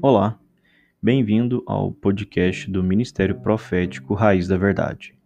Olá, bem-vindo ao podcast do Ministério Profético Raiz da Verdade.